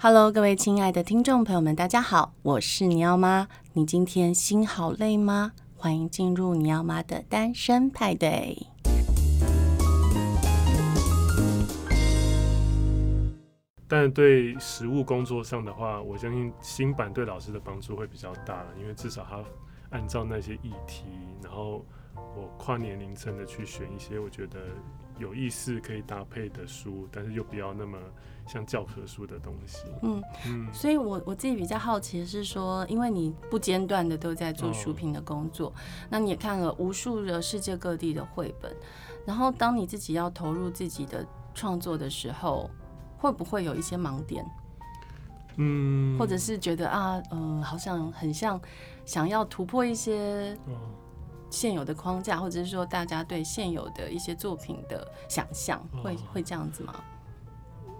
Hello，各位亲爱的听众朋友们，大家好，我是尼奥妈。你今天心好累吗？欢迎进入尼奥妈的单身派对。但对实务工作上的话，我相信新版对老师的帮助会比较大，因为至少他按照那些议题，然后我跨年龄层的去选一些我觉得有意思可以搭配的书，但是又不要那么。像教科书的东西，嗯嗯，所以我我自己比较好奇的是说，因为你不间断的都在做书评的工作，哦，那你也看了无数的世界各地的绘本，然后当你自己要投入自己的创作的时候，会不会有一些盲点？嗯，或者是觉得啊，嗯，好像很像想要突破一些现有的框架，或者是说大家对现有的一些作品的想象，会会这样子吗？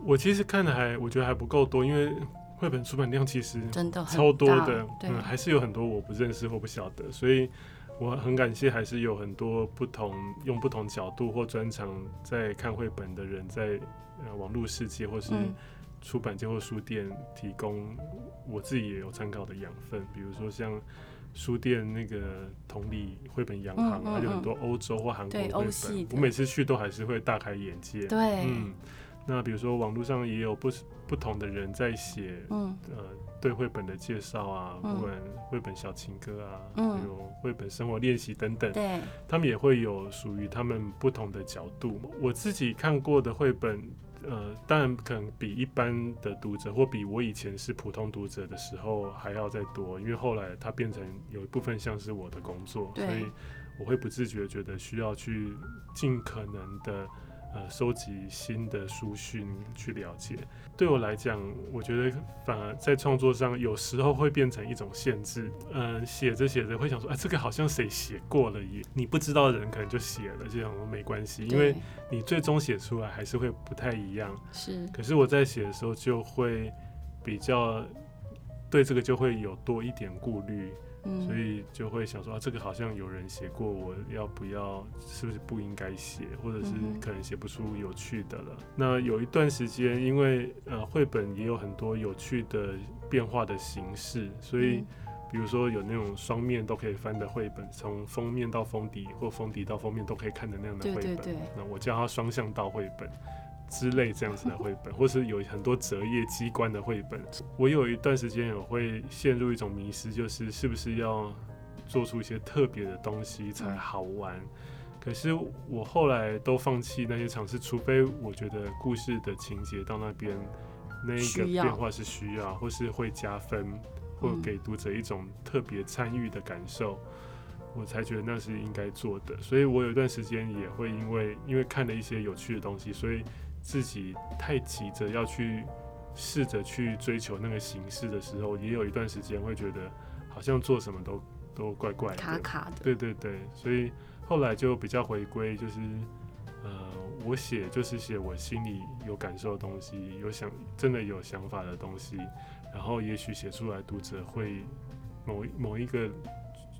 我其实看的还，我觉得还不够多，因为绘本出版量其实真的超多的，对，嗯，还是有很多我不认识或不晓得，所以我很感谢，还是有很多不同用不同角度或专长在看绘本的人在，在呃网络世界或是出版界或书店提供我自己也有参考的养分，比如说像书店那个同理绘本洋行，还有很多欧洲或韩国的绘本，我每次去都还是会大开眼界，对，嗯。那比如说，网络上也有不不同的人在写，嗯，呃，对绘本的介绍啊，绘本绘本小情歌啊，嗯，还有绘本生活练习等等，对，他们也会有属于他们不同的角度。我自己看过的绘本，呃，当然可能比一般的读者或比我以前是普通读者的时候还要再多，因为后来它变成有一部分像是我的工作，所以我会不自觉觉得需要去尽可能的。呃，收集新的书讯去了解，对我来讲，我觉得反而在创作上有时候会变成一种限制。嗯、呃，写着写着会想说，啊，这个好像谁写过了也，你不知道的人可能就写了，这样没关系，因为你最终写出来还是会不太一样。是，可是我在写的时候就会比较对这个就会有多一点顾虑。所以就会想说啊，这个好像有人写过，我要不要？是不是不应该写？或者是可能写不出有趣的了？那有一段时间，因为呃，绘本也有很多有趣的变化的形式，所以比如说有那种双面都可以翻的绘本，从封面到封底或封底到封面都可以看的那样的绘本。对对对。那我叫它双向道绘本。之类这样子的绘本，或是有很多折页机关的绘本，我有一段时间也会陷入一种迷失，就是是不是要做出一些特别的东西才好玩？可是我后来都放弃那些尝试，除非我觉得故事的情节到那边那一个变化是需要，或是会加分，或给读者一种特别参与的感受，我才觉得那是应该做的。所以我有一段时间也会因为因为看了一些有趣的东西，所以。自己太急着要去试着去追求那个形式的时候，也有一段时间会觉得好像做什么都都怪怪的，卡卡的。对对对，所以后来就比较回归，就是呃，我写就是写我心里有感受的东西，有想真的有想法的东西，然后也许写出来读者会某某一个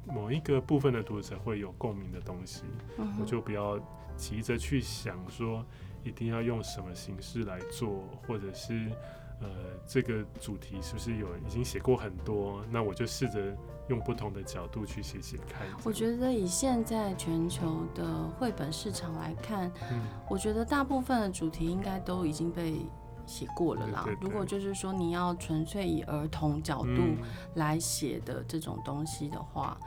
某一个部分的读者会有共鸣的东西，嗯，我就不要急着去想说。一定要用什么形式来做，或者是呃，这个主题是不是有已经写过很多？那我就试着用不同的角度去写写看。我觉得以现在全球的绘本市场来看，嗯，我觉得大部分的主题应该都已经被写过了啦。对对对。如果就是说你要纯粹以儿童角度来写的这种东西的话。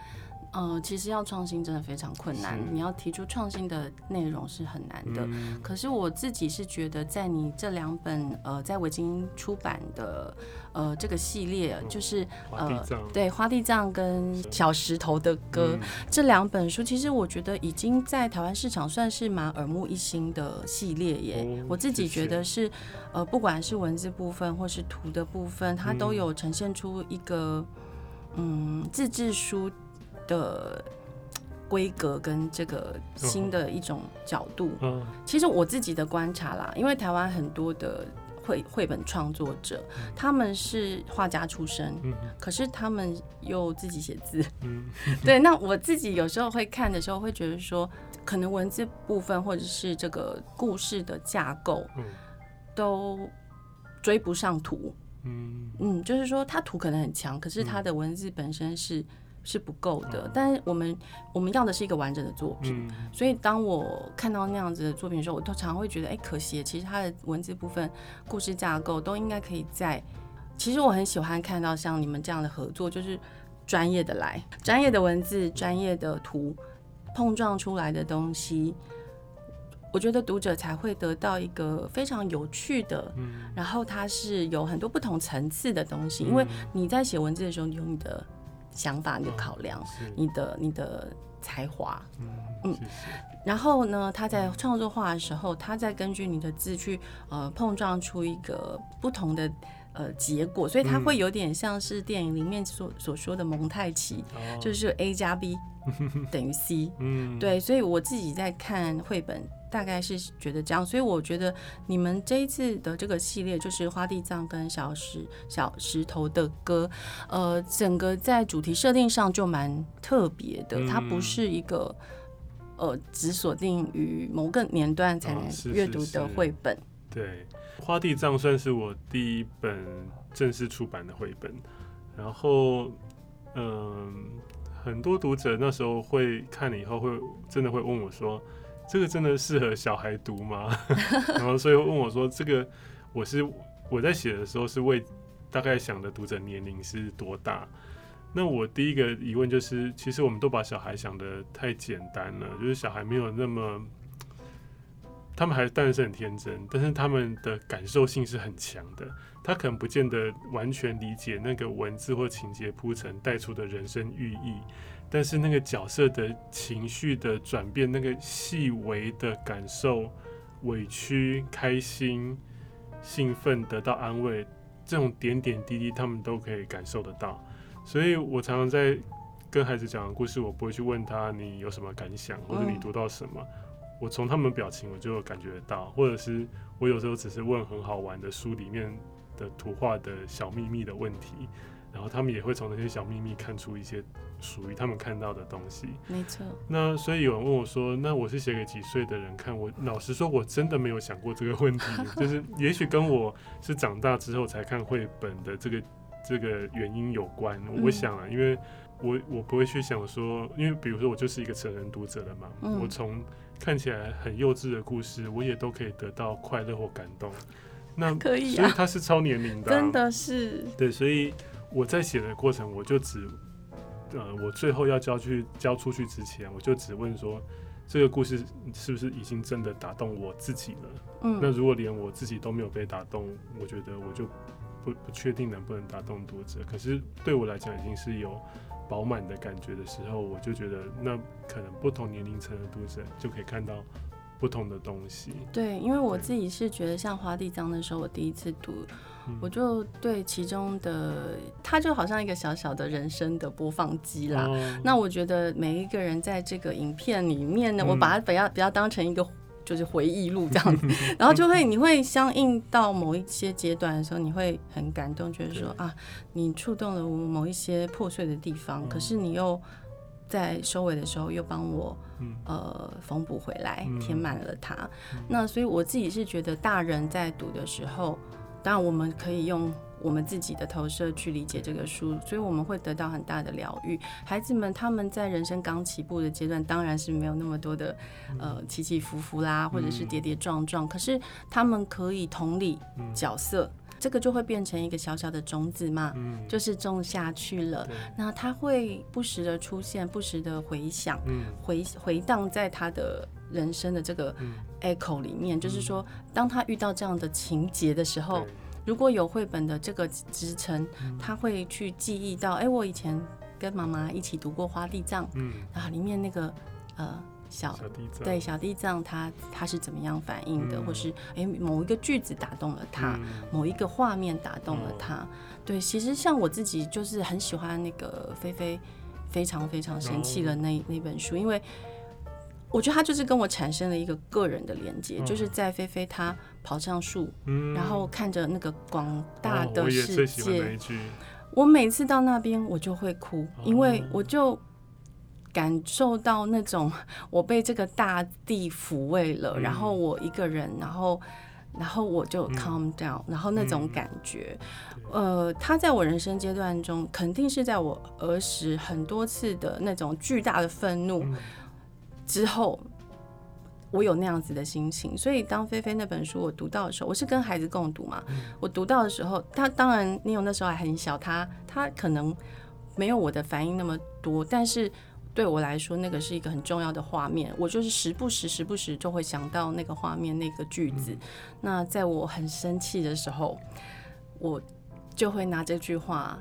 呃，其实要创新真的非常困难，你要提出创新的内容是很难的。嗯。可是我自己是觉得，在你这两本呃，在维京出版的呃这个系列，就是呃对花地藏跟小石头的歌，嗯，这两本书，其实我觉得已经在台湾市场算是蛮耳目一新的系列耶。哦，我自己觉得是呃，不管是文字部分或是图的部分，它都有呈现出一个嗯自制书。的规格跟这个新的一种角度，嗯，其实我自己的观察啦，因为台湾很多的绘绘本创作者，他们是画家出身，可是他们又自己写字，对。那我自己有时候会看的时候，会觉得说，可能文字部分或者是这个故事的架构，都追不上图。嗯，就是说他图可能很强，可是他的文字本身是。是不够的，但是我们我们要的是一个完整的作品，嗯、所以当我看到那样子的作品的时候，我都常常会觉得，哎、欸，可惜，其实它的文字部分、故事架构都应该可以在。其实我很喜欢看到像你们这样的合作，就是专业的来，专业的文字、专业的图碰撞出来的东西，我觉得读者才会得到一个非常有趣的，嗯、然后它是有很多不同层次的东西，因为你在写文字的时候，你有你的。想法、你的考量、哦、你的、你的才华，嗯，嗯，然后呢，他在创作画的时候，他在根据你的字去呃碰撞出一个不同的呃结果，所以他会有点像是电影里面所所说的蒙太奇，嗯、就是 A 加 B 等于 C，嗯，对，所以我自己在看绘本。大概是觉得这样，所以我觉得你们这一次的这个系列就是花地藏跟小石小石头的歌，呃，整个在主题设定上就蛮特别的，它不是一个呃只锁定于某个年段才能阅读的绘本。哦，是是是。对，花地藏算是我第一本正式出版的绘本，然后嗯、呃，很多读者那时候会看了以后会真的会问我说。这个真的适合小孩读吗？然后所以问我说：“这个我是我在写的时候是为大概想的读者年龄是多大？”那我第一个疑问就是，其实我们都把小孩想得太简单了，就是小孩没有那么，他们还当然是很天真，但是他们的感受性是很强的，他可能不见得完全理解那个文字或情节铺陈带出的人生寓意。但是那个角色的情绪的转变，那个细微的感受，委屈、开心、兴奋、得到安慰，这种点点滴滴，他们都可以感受得到。所以我常常在跟孩子讲的故事，我不会去问他你有什么感想，或者你读到什么，我从他们表情我就感觉得到，或者是我有时候只是问很好玩的书里面的图画的小秘密的问题。然后他们也会从那些小秘密看出一些属于他们看到的东西。没错。那所以有人问我说：“那我是写给几岁的人看？”我老实说，我真的没有想过这个问题。就是也许跟我是长大之后才看绘本的这个这个原因有关。我想啊，因为我我不会去想说，因为比如说我就是一个成人读者了嘛。嗯。我从看起来很幼稚的故事，我也都可以得到快乐或感动。那 可以啊。所以他是超年龄的啊。真的是。对，所以。我在写的过程，我就只，呃，我最后要交去交出去之前，我就只问说，这个故事是不是已经真的打动我自己了？嗯，那如果连我自己都没有被打动，我觉得我就不不确定能不能打动读者。可是对我来讲，已经是有饱满的感觉的时候，我就觉得那可能不同年龄层的读者就可以看到不同的东西。对，因为我自己是觉得像花地藏的时候，我第一次读。我就对其中的它就好像一个小小的人生的播放机啦。哦、那我觉得每一个人在这个影片里面呢，嗯、我把它比较比较当成一个就是回忆录这样子，然后就会你会相应到某一些阶段的时候，你会很感动，觉得说啊，你触动了我某一些破碎的地方，可是你又在收尾的时候又帮我呃缝补回来，填满了它。那所以我自己是觉得大人在读的时候。当然，我们可以用我们自己的投射去理解这个书，所以我们会得到很大的疗愈。孩子们他们在人生刚起步的阶段，当然是没有那么多的呃起起伏伏啦，或者是跌跌撞撞。可是他们可以同理角色，这个就会变成一个小小的种子嘛，就是种下去了。那他会不时的出现，不时的回响，回回荡在他的。人生的这个 echo 里面，嗯、就是说，当他遇到这样的情节的时候，如果有绘本的这个支撑，嗯、他会去记忆到，哎、欸，我以前跟妈妈一起读过《花地藏》，嗯，啊，里面那个呃小，对小地藏他，他他是怎么样反应的，嗯、或是哎、欸、某一个句子打动了他，嗯、某一个画面打动了他，哦、对，其实像我自己就是很喜欢那个菲菲非常非常生气的那、哦、那本书，因为。我觉得他就是跟我产生了一个个人的连接，就是在菲菲他跑上树，然后看着那个广大的世界。我每次到那边我就会哭，因为我就感受到那种我被这个大地抚慰了，然后我一个人，然后然后我就 calm down，、嗯、然后那种感觉，嗯、呃，他在我人生阶段中，肯定是在我儿时很多次的那种巨大的愤怒之后，嗯、我有那样子的心情。所以当菲菲那本书我读到的时候，我是跟孩子共读嘛，嗯、我读到的时候，他当然你有那时候还很小，他他可能没有我的反应那么多，但是。对我来说，那个是一个很重要的画面，我就是时不时、时不时就会想到那个画面、那个句子。嗯、那在我很生气的时候，我就会拿这句话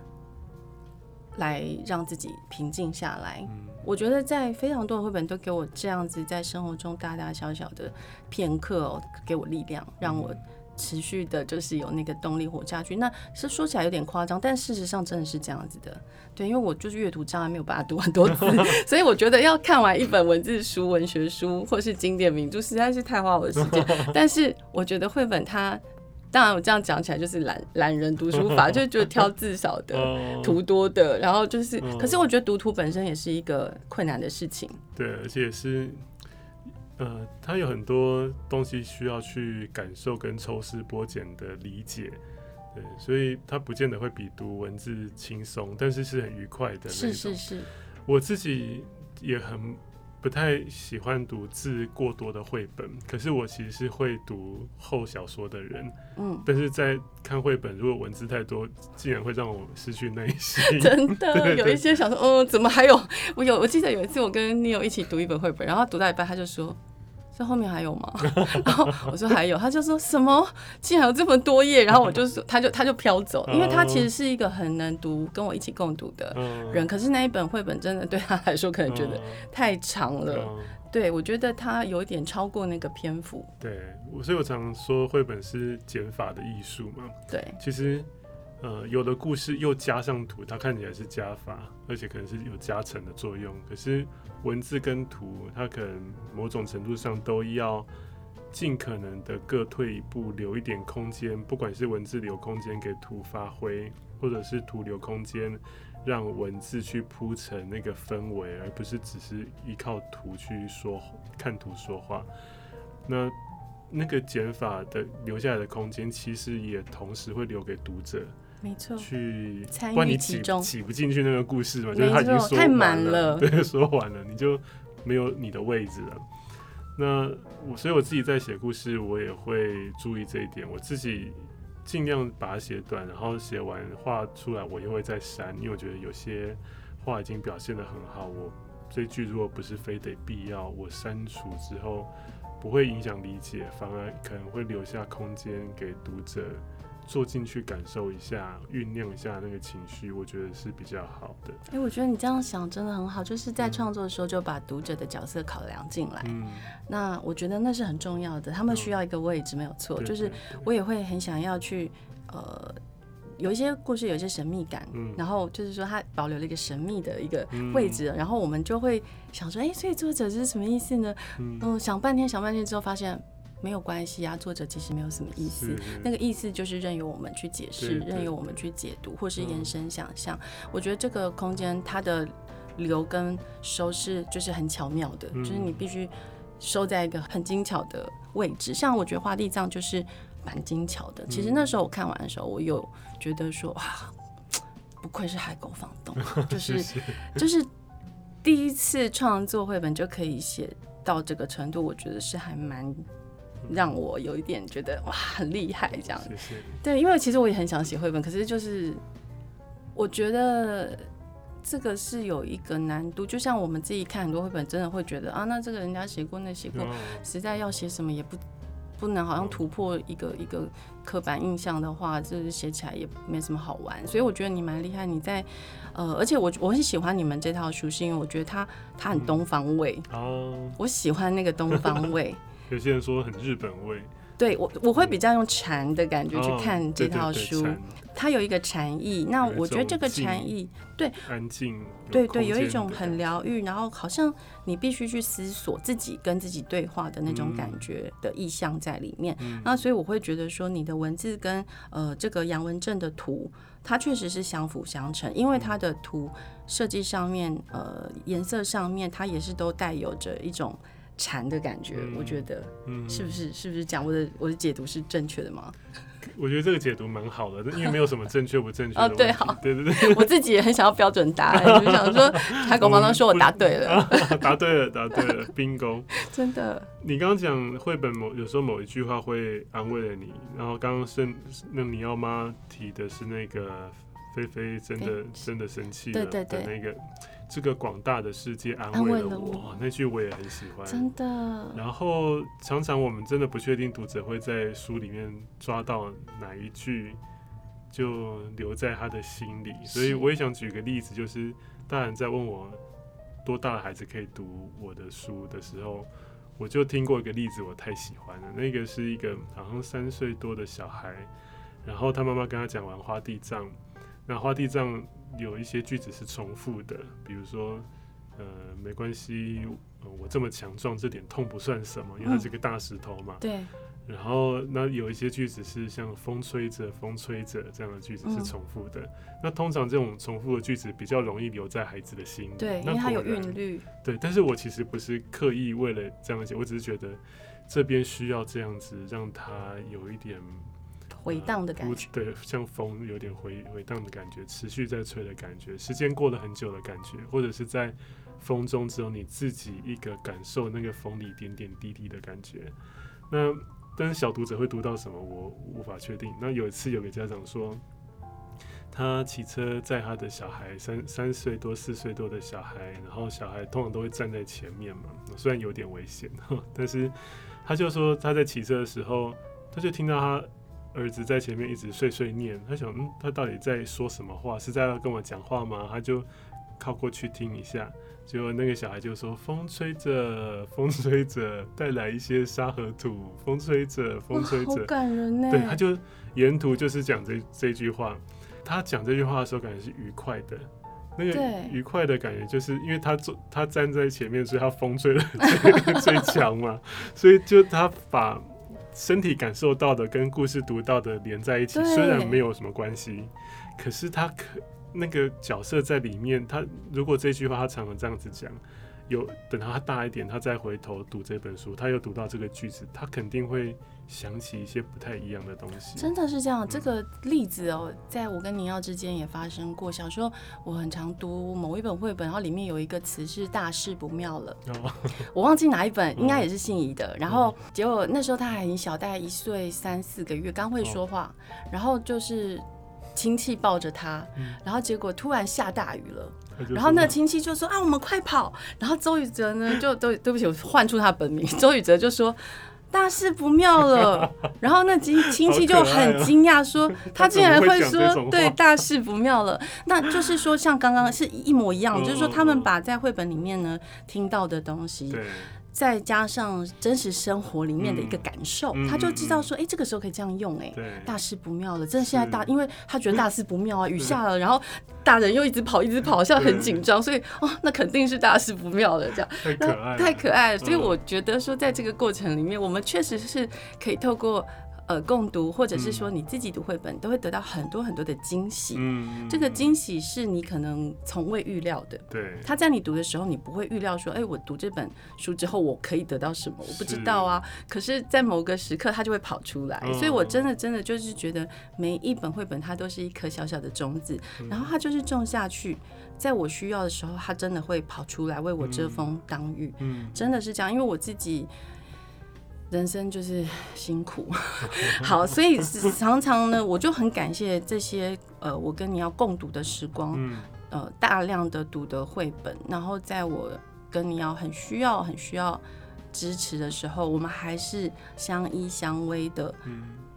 来让自己平静下来。嗯、我觉得在非常多的绘本都给我这样子，在生活中大大小小的片刻哦，给我力量，让我。持续的，就是有那个动力活下去。那是说起来有点夸张，但事实上真的是这样子的。对，因为我就是阅读障碍，没有办法读很多字，所以我觉得要看完一本文字书、文学书或是经典名著，实在是太花我的时间。但是我觉得绘本它，当然我这样讲起来就是懒懒人读书法，就是觉得挑字少的、图多的，然后就是，可是我觉得读图本身也是一个困难的事情。对，而且是。呃，它有很多东西需要去感受跟抽丝剥茧的理解，对，所以它不见得会比读文字轻松，但是是很愉快的那种。是是是，我自己也很不太喜欢读字过多的绘本，可是我其实是会读厚小说的人，嗯，但是在看绘本，如果文字太多，竟然会让我失去耐心。真的，有一些小说，嗯，怎么还有？我有，我记得有一次我跟 Neil 一起读一本绘本，然后读到一半他就说。这后面还有吗？然后我说还有，他就说什么？竟然有这么多页？然后我就说，他就他就飘走，因为他其实是一个很能读，跟我一起共读的人。可是那一本绘本真的对他来说，可能觉得太长了。对，我觉得他有一点超过那个篇幅。对，所以我常说绘本是减法的艺术嘛。对，其实。呃，有的故事又加上图，它看起来是加法，而且可能是有加成的作用。可是文字跟图，它可能某种程度上都要尽可能的各退一步，留一点空间。不管是文字留空间给图发挥，或者是图留空间让文字去铺成那个氛围，而不是只是依靠图去说看图说话。那那个减法的留下来的空间，其实也同时会留给读者。没错，去参与其中，挤不进去那个故事嘛，就是他已经说完了，太满了，对，说完了，你就没有你的位置了。那我，所以我自己在写故事，我也会注意这一点，我自己尽量把它写短，然后写完画出来，我也会再删，因为我觉得有些画已经表现的很好，我这句如果不是非得必要，我删除之后不会影响理解，反而可能会留下空间给读者。坐进去感受一下，酝酿一下那个情绪，我觉得是比较好的。哎、欸，我觉得你这样想真的很好，就是在创作的时候就把读者的角色考量进来。嗯，那我觉得那是很重要的，他们需要一个位置，没有错。嗯、就是我也会很想要去，呃，有一些故事有一些神秘感，嗯，然后就是说它保留了一个神秘的一个位置，嗯、然后我们就会想说，哎、欸，所以作者是什么意思呢？嗯，嗯，想半天想半天之后发现。没有关系啊，作者其实没有什么意思，那个意思就是任由我们去解释，任由我们去解读，或是延伸想象。嗯、我觉得这个空间它的留跟收是就是很巧妙的，嗯、就是你必须收在一个很精巧的位置。像我觉得画地藏就是蛮精巧的。其实那时候我看完的时候，我有觉得说哇，不愧是海狗房东，就是 就是第一次创作绘本就可以写到这个程度，我觉得是还蛮。让我有一点觉得哇，很厉害这样子。是是对，因为其实我也很想写绘本，可是就是我觉得这个是有一个难度。就像我们自己看很多绘本，真的会觉得啊，那这个人家写过，那写过，实在要写什么也不不能，好像突破一个一个刻板印象的话，就是写起来也没什么好玩。所以我觉得你蛮厉害，你在呃，而且我我很喜欢你们这套书，是因为我觉得它它很东方味哦，嗯、我喜欢那个东方味。有些人说很日本味，对我我会比较用禅的感觉去看这套书，它有一个禅意。那我觉得这个禅意，对安静，对对，有一种很疗愈，然后好像你必须去思索自己跟自己对话的那种感觉的意象在里面。那所以我会觉得说，你的文字跟呃这个杨文正的图，它确实是相辅相成，因为它的图设计上面，呃颜色上面，它也是都带有着一种。禅的感觉。嗯、我觉得，嗯，是不是？是不是讲我的我的解读是正确的吗？我觉得这个解读蛮好的，因为没有什么正确不正确的。哦，对，好，对对对，我自己也很想要标准答案，就想说，海狗妈妈说我 答对了，答对了，答对了，bingo，真的。你刚刚讲绘本某有时候某一句话会安慰了你，然后刚刚是那你要妈提的是那个菲菲真的真的生气了的那个。这个广大的世界安慰了我，那句我也很喜欢，真的。然后常常我们真的不确定读者会在书里面抓到哪一句，就留在他的心里。所以我也想举个例子，就是大人在问我多大的孩子可以读我的书的时候，我就听过一个例子，我太喜欢了。那个是一个好像三岁多的小孩，然后他妈妈跟他讲完花地藏，那花地藏。有一些句子是重复的，比如说，呃，没关系，呃，我这么强壮，这点痛不算什么，因为它是个大石头嘛。嗯、对。然后，那有一些句子是像风吹着，风吹着这样的句子是重复的。嗯、那通常这种重复的句子比较容易留在孩子的心里。对，因为它有韵律。对，但是我其实不是刻意为了这样写，我只是觉得这边需要这样子，让他有一点。回荡的感觉，对，像风有点回回荡的感觉，持续在吹的感觉，时间过了很久的感觉，或者是在风中只有你自己一个感受那个风里点点滴滴的感觉。那但是小读者会读到什么，我无法确定。那有一次有个家长说，他骑车载他的小孩，三三岁多四岁多的小孩，然后小孩通常都会站在前面嘛，虽然有点危险，但是他就说他在骑车的时候，他就听到他。儿子在前面一直碎碎念，他想，嗯，他到底在说什么话？是在要跟我讲话吗？他就靠过去听一下，结果那个小孩就说：“风吹着，风吹着，带来一些沙和土。风吹着，风吹着，好感人呢。”对，他就沿途就是讲这这句话。他讲这句话的时候，感觉是愉快的。那个愉快的感觉，就是因为他坐，他站在前面，所以他风吹的最强嘛，所以就他把。身体感受到的跟故事读到的连在一起，虽然没有什么关系，可是他可那个角色在里面，他如果这句话他常常这样子讲，有等他大一点，他再回头读这本书，他又读到这个句子，他肯定会。想起一些不太一样的东西，真的是这样。这个例子哦，在我跟宁耀之间也发生过。小时候我很常读某一本绘本，然后里面有一个词是“大事不妙了”，我忘记哪一本，应该也是信宜的。然后结果那时候他还很小，大概一岁三四个月，刚会说话。然后就是亲戚抱着他，然后结果突然下大雨了，然后那个亲戚就说：“啊，我们快跑！”然后周宇哲呢，就都对不起，我换出他本名。周宇哲就说。大事不妙了，然后那亲亲戚就很惊讶，说他竟然会说对，大事不妙了，那就是说像刚刚是一模一样，就是说他们把在绘本里面呢听到的东西。再加上真实生活里面的一个感受，嗯、他就知道说，哎、欸，这个时候可以这样用、欸，哎，大事不妙了。真的现在大，因为他觉得大事不妙啊，雨下了，然后大人又一直跑，一直跑，好像很紧张，所以哦，那肯定是大事不妙了，这样太可爱了，太可爱了。所以我觉得说，在这个过程里面，我们确实是可以透过。呃，共读或者是说你自己读绘本，都会得到很多很多的惊喜。嗯，这个惊喜是你可能从未预料的。对，他在你读的时候，你不会预料说，哎，我读这本书之后，我可以得到什么？我不知道啊。可是，在某个时刻，它就会跑出来。所以我真的真的就是觉得，每一本绘本它都是一颗小小的种子，然后它就是种下去，在我需要的时候，它真的会跑出来为我遮风挡雨。嗯，真的是这样，因为我自己。人生就是辛苦，好，所以常常呢，我就很感谢这些呃，我跟你要共读的时光，呃，大量的读的绘本，然后在我跟你要很需要、很需要支持的时候，我们还是相依相偎的，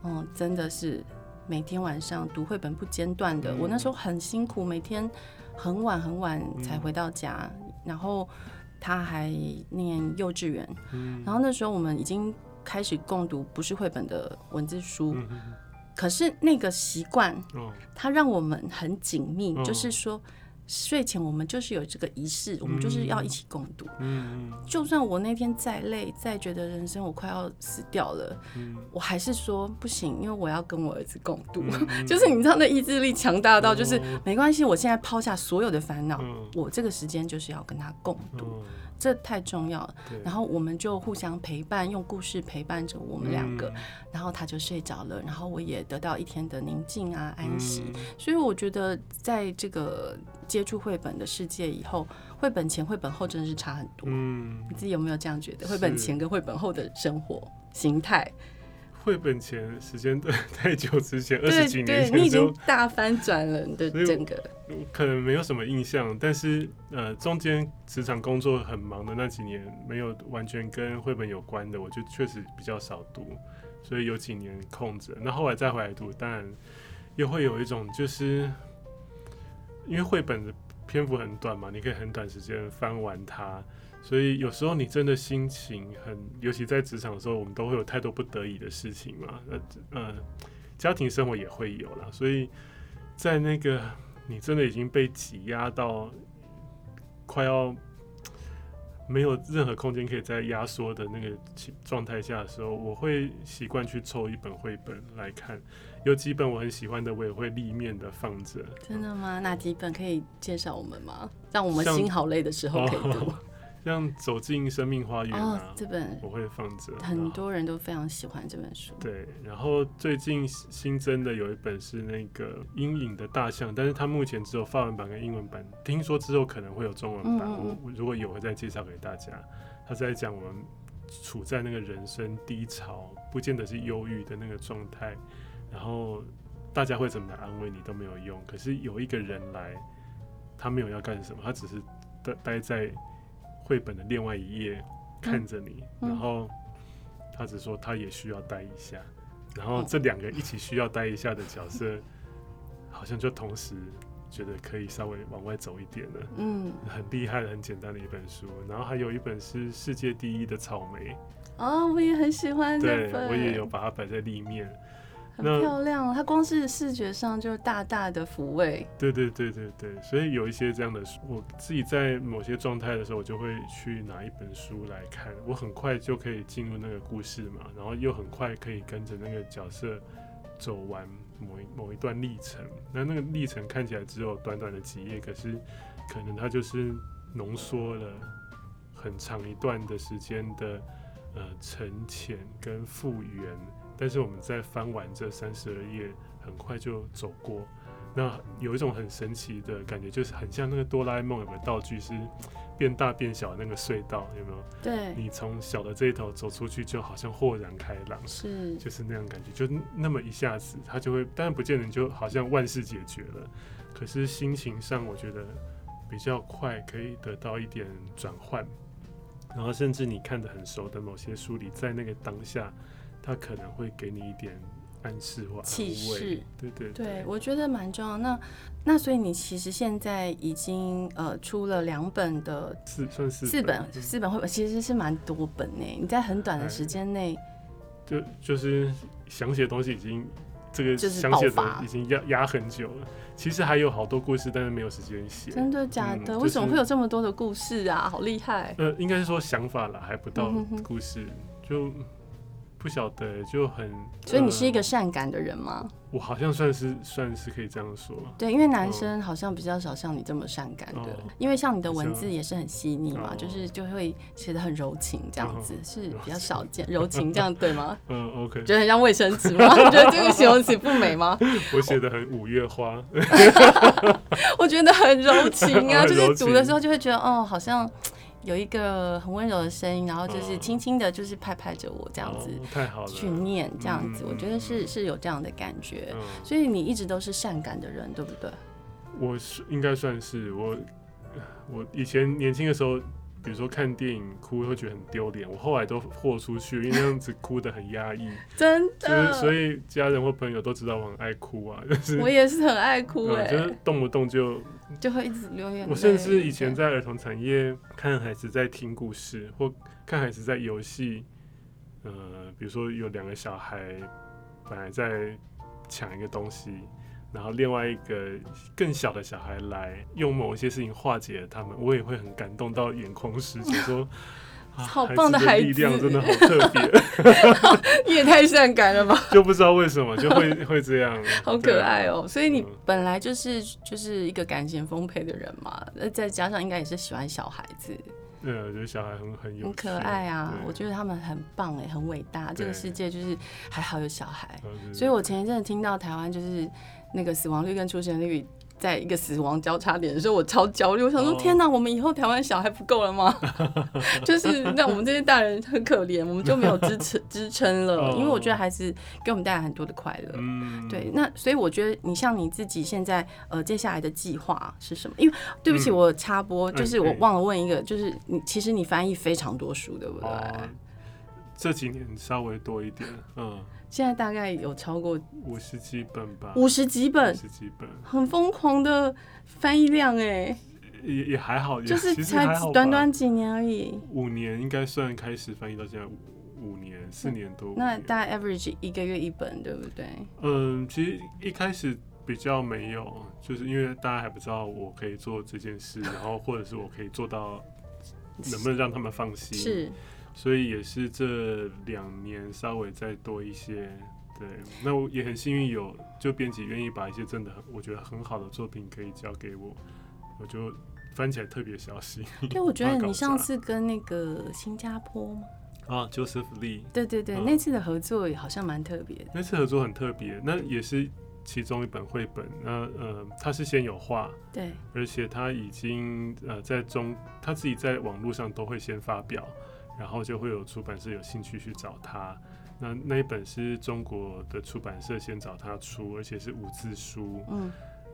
嗯，真的是每天晚上读绘本不间断的。我那时候很辛苦，每天很晚很晚才回到家，然后。他还念幼稚园，嗯、然后那时候我们已经开始共读不是绘本的文字书，嗯、可是那个习惯，哦、它让我们很紧密，哦、就是说。睡前我们就是有这个仪式，我们就是要一起共度。嗯，就算我那天再累，再觉得人生我快要死掉了，嗯，我还是说不行，因为我要跟我儿子共度。就是你知道那意志力强大到，就是没关系，我现在抛下所有的烦恼，我这个时间就是要跟他共读。这太重要了。然后我们就互相陪伴，用故事陪伴着我们两个。嗯、然后他就睡着了，然后我也得到一天的宁静啊，安息。嗯、所以我觉得，在这个接触绘本的世界以后，绘本前、绘本后真的是差很多。嗯，你自己有没有这样觉得？绘本前跟绘本后的生活形态？绘本前时间太久之前，二十几年前你已经大翻转了你的整个，可能没有什么印象。但是呃，中间职场工作很忙的那几年，没有完全跟绘本有关的，我就确实比较少读，所以有几年空着。那后来再回来读，当然又会有一种就是，因为绘本的篇幅很短嘛，你可以很短时间翻完它。所以有时候你真的心情很，尤其在职场的时候，我们都会有太多不得已的事情嘛。呃呃，家庭生活也会有啦。所以在那个你真的已经被挤压到快要没有任何空间可以再压缩的那个状态下的时候，我会习惯去抽一本绘本来看。有几本我很喜欢的，我也会立面的放着。真的吗？哪几本可以介绍我们吗？让我们心好累的时候可以读。哦像走进生命花园啊，哦，这本我会放着，很多人都非常喜欢这本书。对，然后最近新增的有一本是那个阴影的大象，但是它目前只有法文版跟英文版，听说之后可能会有中文版，嗯嗯，我如果有会再介绍给大家。他在讲我们处在那个人生低潮，不见得是忧郁的那个状态，然后大家会怎么来安慰你都没有用，可是有一个人来，他没有要干什么，他只是待待在。绘本的另外一页看着你，然后他只说他也需要待一下，然后这两个一起需要待一下的角色，好像就同时觉得可以稍微往外走一点了。嗯，很厉害的、很简单的一本书。然后还有一本是世界第一的草莓。哦，我也很喜欢这本。对，我也有把它摆在立面。很漂亮，它光是视觉上就大大的抚慰。对对对对对，所以有一些这样的书，我自己在某些状态的时候，我就会去拿一本书来看，我很快就可以进入那个故事嘛，然后又很快可以跟着那个角色走完某一某一段历程。那那个历程看起来只有短短的几页，可是可能它就是浓缩了很长一段的时间的呃沉潜跟复原。但是我们在翻完这三十二页，很快就走过。那有一种很神奇的感觉，就是很像那个哆啦 A 梦有个道具是变大变小的那个隧道，有没有？对。你从小的这一头走出去，就好像豁然开朗，是，就是那样感觉，就那么一下子，它就会，当然不见得就好像万事解决了，可是心情上我觉得比较快，可以得到一点转换。然后甚至你看的很熟的某些书里，在那个当下。他可能会给你一点暗示或启示，对对对，对，我觉得蛮重要。那那所以你其实现在已经呃出了两本的四算四四本四本绘本，其实是蛮多本呢。你在很短的时间内，就就是想写的东西已经这个想写的已经压压很久了。其实还有好多故事，但是没有时间写。真的假的？为什么会有这么多的故事啊？好厉害！呃，应该是说想法了，还不到故事就。不晓得就很，所以你是一个善感的人吗？呃、我好像算是算是可以这样说。对，因为男生好像比较少像你这么善感的，哦、因为像你的文字也是很细腻嘛，哦、就是就会写的很柔情这样子，哦、是比较少见。柔情这样对吗？嗯，OK。觉得很像卫生纸吗？你 觉得这个形容词不美吗？我写的很五月花，我觉得很柔情啊，就是读的时候就会觉得哦，好像。有一个很温柔的声音，然后就是轻轻的，就是拍拍着我这样子，太好了，去念这样子，我觉得是是有这样的感觉。所以你一直都是善感的人，对不对？我是应该算是我，我以前年轻的时候。比如说看电影哭会觉得很丢脸，我后来都豁出去，因为那样子哭得很压抑，真的。所以家人或朋友都知道我很爱哭啊，就是我也是很爱哭哎、欸，就是动不动就就会一直流眼泪。我甚至以前在儿童产业看孩子在听故事，或看孩子在游戏，呃，比如说有两个小孩本来在抢一个东西。然后另外一个更小的小孩来用某一些事情化解他们，我也会很感动到眼眶湿，就说、啊、好棒的孩子，力量真的好特别。你 也太善感了吧？就不知道为什么就会会这样，好可爱哦。所以你本来就是就是一个感情丰沛的人嘛，那再加上应该也是喜欢小孩子。呃，我觉得小孩很很有很可爱啊，我觉得他们很棒哎，很伟大。这个世界就是还好有小孩，所以我前一阵子听到台湾就是那个死亡率跟出生率。在一个死亡交叉点的时候，我超焦虑。我想说，天哪，我们以后台湾小孩不够了吗？就是那我们这些大人很可怜，我们就没有支撑 支撑了。因为我觉得孩子给我们带来很多的快乐。对，那所以我觉得你像你自己现在呃接下来的计划是什么？因为对不起，我插播，就是我忘了问一个，就是你其实你翻译非常多书，对不对？这几年稍微多一点，嗯。现在大概有超过五十几本吧，五十几本，五十几本，很疯狂的翻译量哎，也也还好，就是才短短几年而已，五年应该算开始翻译到现在五五年四年多，那大概 average 一个月一本，对不对？嗯，其实一开始比较没有，就是因为大家还不知道我可以做这件事，然后或者是我可以做到，能不能让他们放心。是。所以也是这两年稍微再多一些，对。那我也很幸运有就编辑愿意把一些真的很我觉得很好的作品可以交给我，我就翻起来特别小心。对，我觉得 你上次跟那个新加坡吗？啊，Joseph Lee。对对对，嗯、那次的合作也好像蛮特别的。那次合作很特别，那也是其中一本绘本。那呃，他是先有画，对，而且他已经呃在中他自己在网络上都会先发表。然后就会有出版社有兴趣去找他，那那一本是中国的出版社先找他出，而且是五字书。嗯，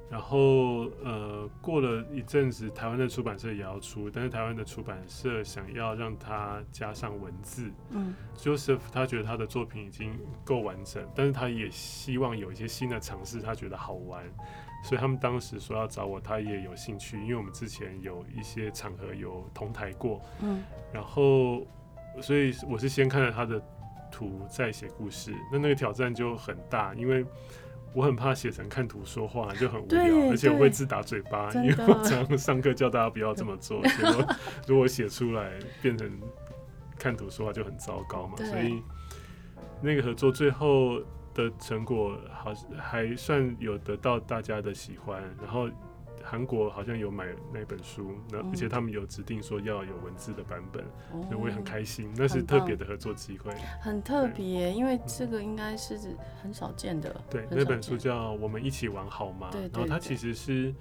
然后呃过了一阵子，台湾的出版社也要出，但是台湾的出版社想要让他加上文字。嗯，Joseph 他觉得他的作品已经够完整，但是他也希望有一些新的尝试，他觉得好玩。所以他们当时说要找我，他也有兴趣，因为我们之前有一些场合有同台过，嗯，然后，所以我是先看了他的图再写故事，那那个挑战就很大，因为我很怕写成看图说话就很无聊，而且我会自打嘴巴，因为我常常上课叫大家不要这么做，结果如果写出来变成看图说话就很糟糕嘛，所以那个合作最后。的成果好还算有得到大家的喜欢，然后韩国好像有买那本书，那而且他们有指定说要有文字的版本，所以我也很开心，那是特别的合作机会，很特别，因为这个应该是很少见的。对，那本书叫《我们一起玩好吗》，然后它其实是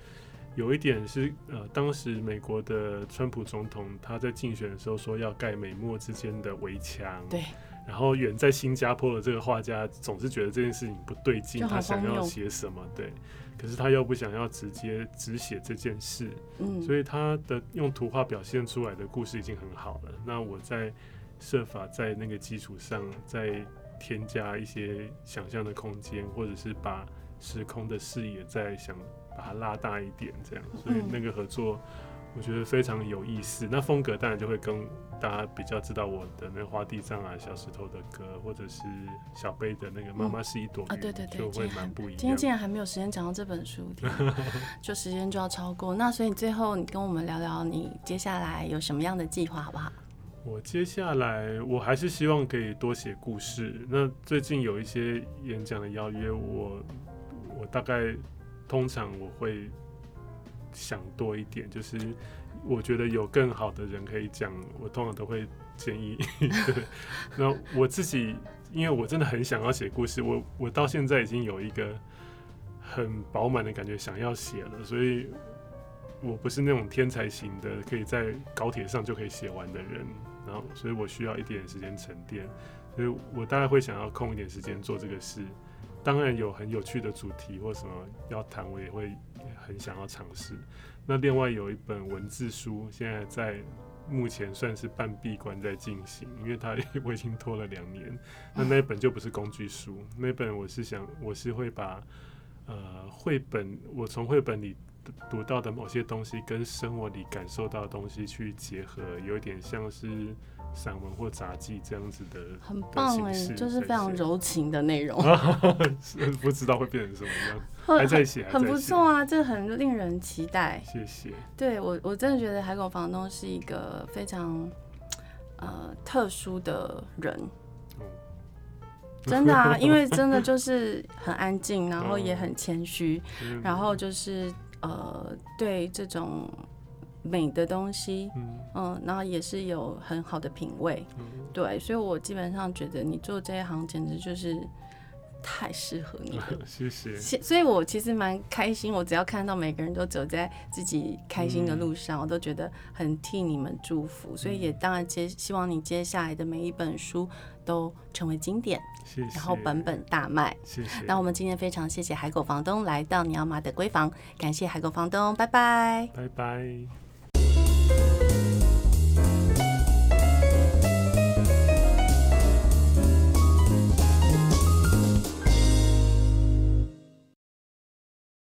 有一点是呃，当时美国的川普总统他在竞选的时候说要盖美墨之间的围墙，对。然后远在新加坡的这个画家总是觉得这件事情不对劲，他想要写什么？对，可是他又不想要直接只写这件事，嗯，所以他的用图画表现出来的故事已经很好了。那我在设法在那个基础上再添加一些想象的空间，或者是把时空的视野再想把它拉大一点，这样，所以那个合作。我觉得非常有意思，那风格当然就会跟大家比较知道我的那个花地藏啊、小石头的歌，或者是小贝的那个妈妈是一朵云，嗯，啊，对对对，就会蛮不一样。今天竟然还没有时间讲到这本书，就时间就要超过。那所以最后你跟我们聊聊你接下来有什么样的计划，好不好？我接下来我还是希望可以多写故事。那最近有一些演讲的邀约，我我大概通常我会。想多一点，就是我觉得有更好的人可以讲，我通常都会建议。对，那我自己，因为我真的很想要写故事，我我到现在已经有一个很饱满的感觉，想要写了，所以我不是那种天才型的，可以在高铁上就可以写完的人。然后，所以我需要一点时间沉淀，所以我大概会想要空一点时间做这个事。当然有很有趣的主题或什么要谈，我也会很想要尝试。那另外有一本文字书，现在在目前算是半闭关在进行，因为它我已经拖了两年。那那本就不是工具书，那本我是想我是会把呃绘本，我从绘本里读到的某些东西跟生活里感受到的东西去结合，有点像是。散文或杂技这样子的，很棒哎，就是非常柔情的内容。不知道会变成什么样，还在写，很不错啊，这很令人期待。谢谢。对我，我真的觉得海狗房东是一个非常呃特殊的人。真的啊，因为真的就是很安静，然后也很谦虚，然后就是呃对这种。美的东西，嗯嗯，然后也是有很好的品味，嗯，对，所以我基本上觉得你做这一行简直就是。太适合你了，谢谢。所以，我其实蛮开心。我只要看到每个人都走在自己开心的路上，嗯、我都觉得很替你们祝福。所以，也当然接希望你接下来的每一本书都成为经典，谢谢。然后本本大卖，谢谢。那我们今天非常谢谢海狗房东来到尼奥妈的闺房，感谢海狗房东，拜拜，拜拜。